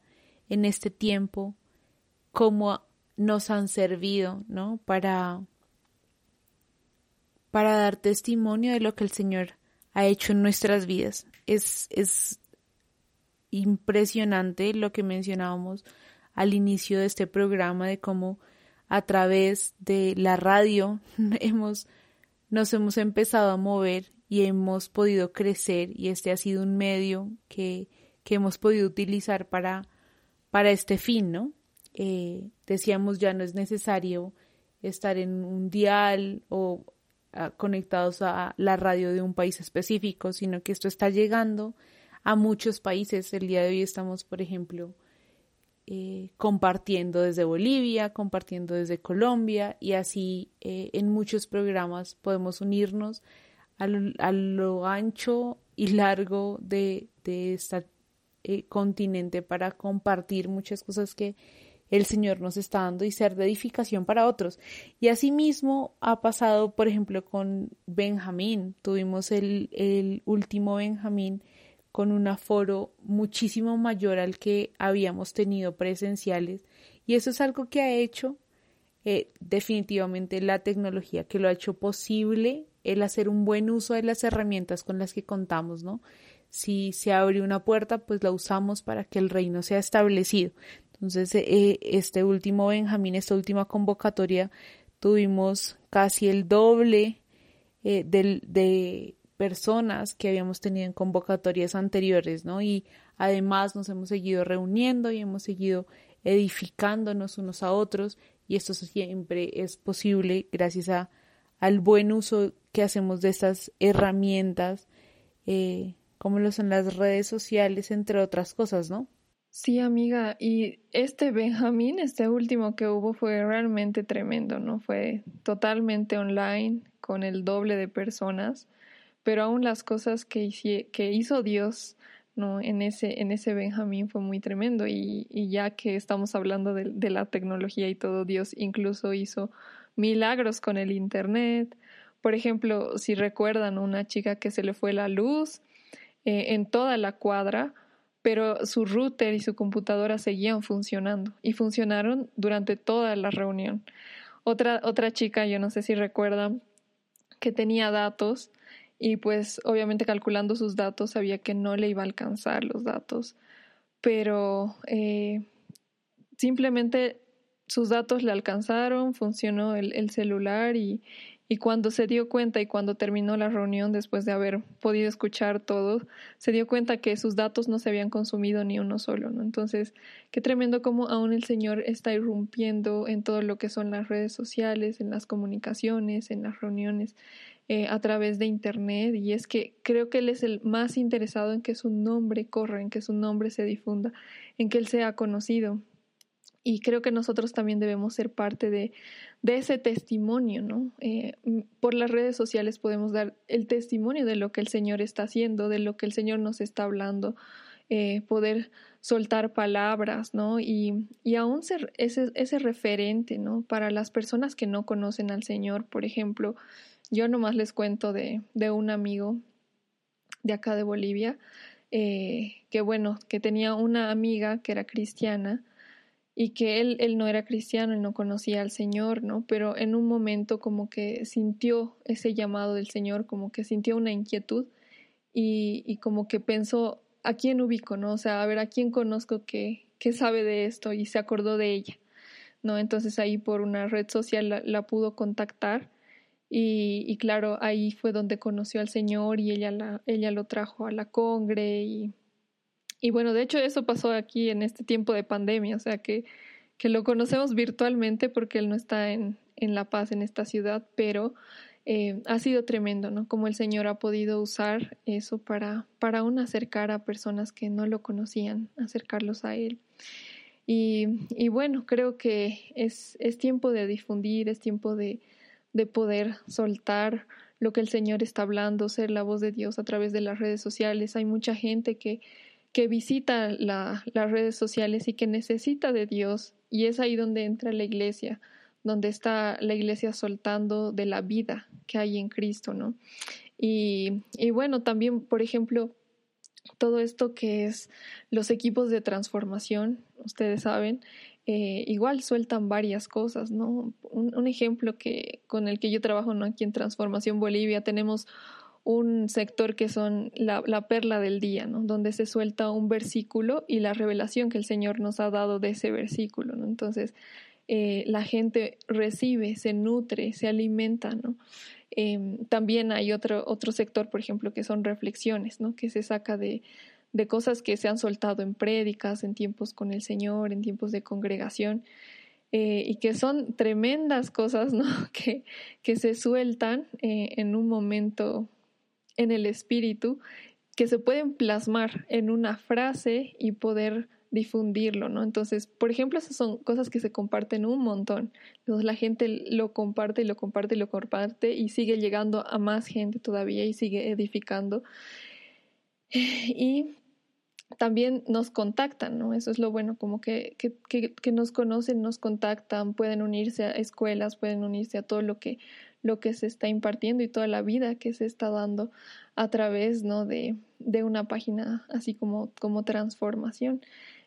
en este tiempo cómo nos han servido, ¿no? Para, para dar testimonio de lo que el Señor ha hecho en nuestras vidas. Es, es impresionante lo que mencionábamos al inicio de este programa de cómo a través de la radio hemos, nos hemos empezado a mover y hemos podido crecer y este ha sido un medio que, que hemos podido utilizar para, para este fin, ¿no? Eh, decíamos ya no es necesario estar en un dial o conectados a la radio de un país específico, sino que esto está llegando a muchos países. El día de hoy estamos, por ejemplo, eh, compartiendo desde Bolivia, compartiendo desde Colombia y así eh, en muchos programas podemos unirnos a lo, ancho y largo de este continente para compartir muchas cosas que el Señor nos está dando y ser de edificación para otros. Y asimismo ha pasado, por ejemplo, con Benjamín. Tuvimos el, el último Benjamín con un aforo muchísimo mayor al que habíamos tenido presenciales y eso es algo que ha hecho eh, definitivamente la tecnología, que lo ha hecho posible el hacer un buen uso de las herramientas con las que contamos, ¿no? Si se abre una puerta, pues la usamos para que el reino sea establecido. Entonces, eh, este último Benjamín, esta última convocatoria, tuvimos casi el doble eh, de personas que habíamos tenido en convocatorias anteriores, ¿no? Y además nos hemos seguido reuniendo y hemos seguido edificándonos unos a otros y esto siempre es posible gracias al buen uso que hacemos de estas herramientas, eh, como lo son las redes sociales, entre otras cosas, ¿no? Sí, amiga, y este Benjamín, este último que hubo fue realmente tremendo, ¿no? Fue totalmente online, con el doble de personas pero aún las cosas que, hizo Dios ¿no? en, ese, en ese Benjamín fue muy tremendo y, ya que estamos hablando de, la tecnología y todo, Dios incluso hizo milagros con el Internet. Por ejemplo, si recuerdan una chica que se le fue la luz eh, en toda la cuadra, pero su router y su computadora seguían funcionando y funcionaron durante toda la reunión. Otra, otra chica, yo no sé si recuerdan, que tenía datos y pues obviamente calculando sus datos sabía que no le iba a alcanzar los datos, pero eh, simplemente sus datos le alcanzaron, funcionó el, el celular y, y, cuando se dio cuenta y cuando terminó la reunión después de haber podido escuchar todo, se dio cuenta que sus datos no se habían consumido ni uno solo, ¿no? Entonces, qué tremendo cómo aún el Señor está irrumpiendo en todo lo que son las redes sociales, en las comunicaciones, en las reuniones. Eh, a través de Internet y es que creo que Él es el más interesado en que su nombre corra, en que su nombre se difunda, en que Él sea conocido. Y creo que nosotros también debemos ser parte de, de ese testimonio, ¿no? Eh, por las redes sociales podemos dar el testimonio de lo que el Señor está haciendo, de lo que el Señor nos está hablando, eh, poder soltar palabras, ¿no? Y, y aún ser ese, ese referente, ¿no? Para las personas que no conocen al Señor, por ejemplo, yo nomás les cuento de, de un amigo de acá de Bolivia, eh, que bueno, que tenía una amiga que era cristiana y que él, él no era cristiano y no conocía al Señor, ¿no? Pero en un momento como que sintió ese llamado del Señor, como que sintió una inquietud y, y como que pensó, ¿a quién ubico, no? O sea, a ver, ¿a quién conozco que, que sabe de esto? Y se acordó de ella, ¿no? Entonces ahí por una red social la, la pudo contactar y, y, claro, ahí fue donde conoció al Señor y ella, la, ella lo trajo a la congre. Y, y bueno, de hecho eso pasó aquí en este tiempo de pandemia, o sea que, que lo conocemos virtualmente porque él no está en, en La Paz, en esta ciudad, pero eh, ha sido tremendo, ¿no? Como el Señor ha podido usar eso para, para aún acercar a personas que no lo conocían, acercarlos a Él. Y, y bueno, creo que es, es tiempo de difundir, es tiempo de, de poder soltar lo que el Señor está hablando, ser la voz de Dios a través de las redes sociales. Hay mucha gente que, que visita la, las redes sociales y que necesita de Dios y es ahí donde entra la iglesia, donde está la iglesia soltando de la vida que hay en Cristo, ¿no? Y, bueno, también, por ejemplo, todo esto que es los equipos de transformación, ustedes saben, eh, igual sueltan varias cosas, ¿no? Un, ejemplo que con el que yo trabajo ¿no? aquí en Transformación Bolivia tenemos un sector que son la, perla del día, ¿no? donde se suelta un versículo y la revelación que el Señor nos ha dado de ese versículo. ¿no? Entonces, eh, la gente recibe, se nutre, se alimenta. ¿no? Em, también hay otro, otro sector, por ejemplo, que son reflexiones, ¿no? que se saca de, de cosas que se han soltado en prédicas, en tiempos con el Señor, en tiempos de congregación. Eh, y que son tremendas cosas ¿no? que, que se sueltan eh, en un momento en el espíritu que se pueden plasmar en una frase y poder difundirlo, ¿no? Entonces, por ejemplo, esas son cosas que se comparten un montón. Entonces la gente lo comparte y lo comparte y lo comparte y sigue llegando a más gente todavía y sigue edificando. Y también nos contactan, ¿no? Eso es lo bueno, como que, que, que, nos conocen, nos contactan, pueden unirse a escuelas, pueden unirse a todo lo que lo que se está impartiendo y toda la vida que se está dando a través ¿no? de, de una página así como, como transformación.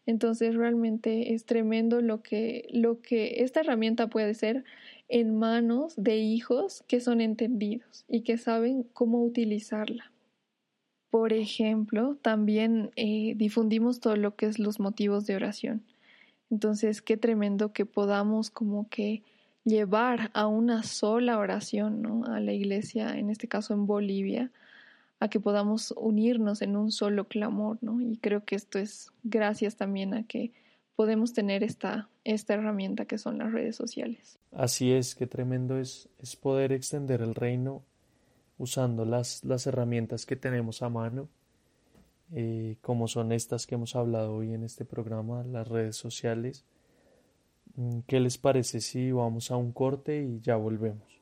Entonces realmente es tremendo lo que, lo que esta herramienta puede ser en manos de hijos que son entendidos y que saben cómo utilizarla. Por ejemplo, también eh, difundimos todo lo que es los motivos de oración. Entonces, qué tremendo que podamos como que llevar a una sola oración, ¿no? A la iglesia, en este caso en Bolivia, a que podamos unirnos en un solo clamor, ¿no? Y creo que esto es gracias también a que podemos tener esta, esta herramienta que son las redes sociales. Así es, qué tremendo es, es poder extender el reino usando las, las herramientas que tenemos a mano, eh, como son estas que hemos hablado hoy en este programa, las redes sociales, ¿Qué les parece si vamos a un corte y ya volvemos?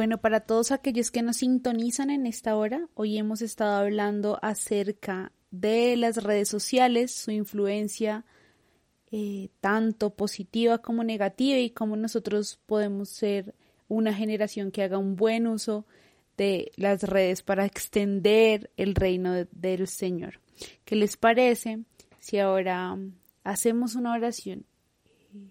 Bueno, para todos aquellos que nos sintonizan en esta hora, hoy hemos estado hablando acerca de las redes sociales, su influencia eh, tanto positiva como negativa y cómo nosotros podemos ser una generación que haga un buen uso de las redes para extender el reino del Señor. ¿Qué les parece si ahora hacemos una oración eh,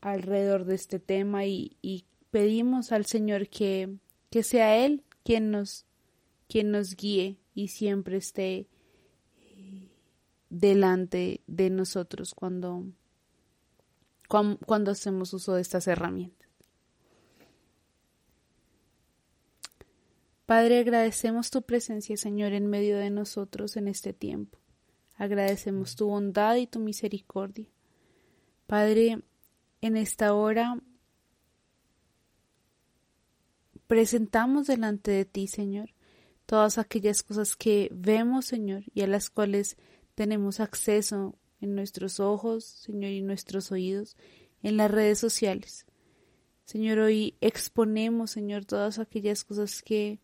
alrededor de este tema y, pedimos al Señor que, que sea Él quien nos, quien nos guíe y siempre esté eh, delante de nosotros cuando, cuando hacemos uso de estas herramientas. Padre, agradecemos tu presencia, Señor, en medio de nosotros en este tiempo. Agradecemos tu bondad y tu misericordia. Padre, en esta hora presentamos delante de ti, Señor, todas aquellas cosas que vemos, Señor, y a las cuales tenemos acceso en nuestros ojos, Señor, y nuestros oídos, en las redes sociales. Señor, hoy exponemos, Señor, todas aquellas cosas que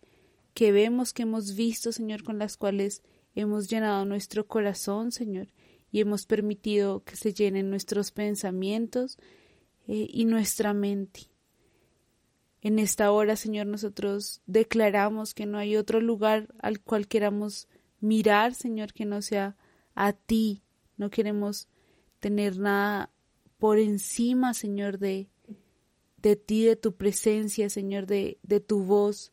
que vemos, que hemos visto, Señor, con las cuales hemos llenado nuestro corazón, Señor, y hemos permitido que se llenen nuestros pensamientos eh, y nuestra mente. En esta hora, Señor, nosotros declaramos que no hay otro lugar al cual queramos mirar, Señor, que no sea a ti. No queremos tener nada por encima, Señor, de, de ti, de tu presencia, Señor, de, de tu voz.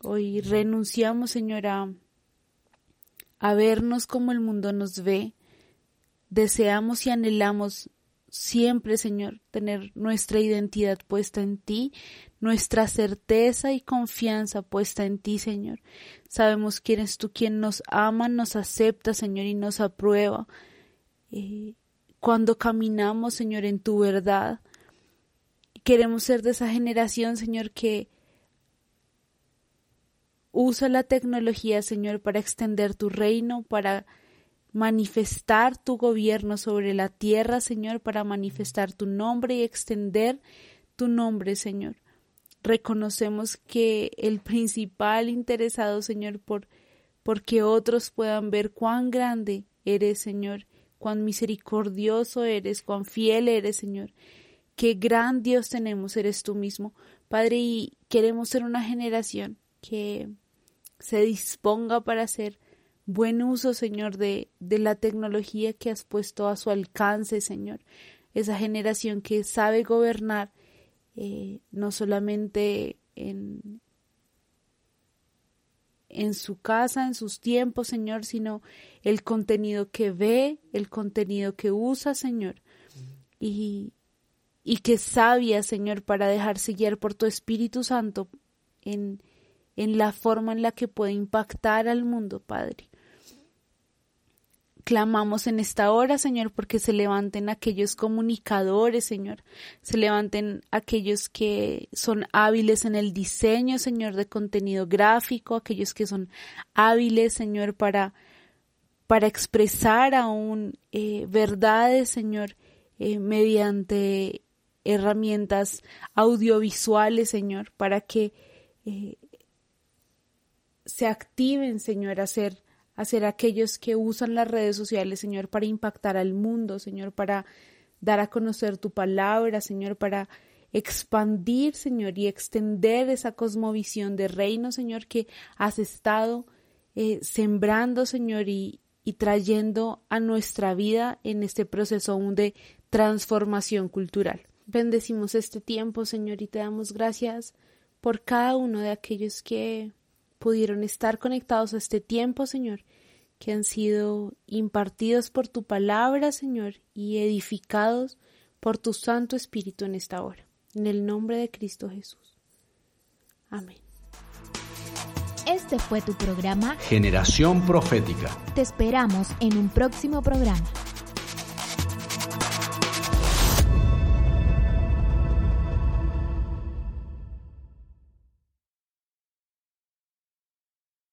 Hoy renunciamos, Señora, a vernos como el mundo nos ve. Deseamos y anhelamos siempre, Señor, tener nuestra identidad puesta en ti, nuestra certeza y confianza puesta en ti, Señor. Sabemos que eres tú quien nos ama, nos acepta, Señor, y nos aprueba. Eh, cuando caminamos, Señor, en tu verdad, queremos ser de esa generación, Señor, que Usa la tecnología, Señor, para extender tu reino, para manifestar tu gobierno sobre la tierra, Señor, para manifestar tu nombre y extender tu nombre, Señor. Reconocemos que el principal interesado, Señor, por porque otros puedan ver cuán grande eres, Señor, cuán misericordioso eres, cuán fiel eres, Señor. Qué gran Dios tenemos, eres tú mismo, Padre, y queremos ser una generación que se disponga para hacer buen uso, Señor, de, de la tecnología que has puesto a su alcance, Señor. Esa generación que sabe gobernar eh, no solamente en, en su casa, en sus tiempos, Señor, sino el contenido que ve, el contenido que usa, Señor. Y, y que sabia, Señor, para dejarse guiar por tu Espíritu Santo en, en la forma en la que puede impactar al mundo, Padre. Clamamos en esta hora, Señor, porque se levanten aquellos comunicadores, Señor, se levanten aquellos que son hábiles en el diseño, Señor, de contenido gráfico, aquellos que son hábiles, Señor, para, para expresar aún eh, verdades, Señor, eh, mediante herramientas audiovisuales, Señor, para que eh, se activen, Señor, a ser, a ser aquellos que usan las redes sociales, Señor, para impactar al mundo, Señor, para dar a conocer tu palabra, Señor, para expandir, Señor, y extender esa cosmovisión de reino, Señor, que has estado eh, sembrando, Señor, y, y trayendo a nuestra vida en este proceso aún de transformación cultural. Bendecimos este tiempo, Señor, y te damos gracias por cada uno de aquellos que pudieron estar conectados a este tiempo, Señor, que han sido impartidos por tu palabra, Señor, y edificados por tu Santo Espíritu en esta hora. En el nombre de Cristo Jesús. Amén. Este fue tu programa Generación Profética. Te esperamos en un próximo programa.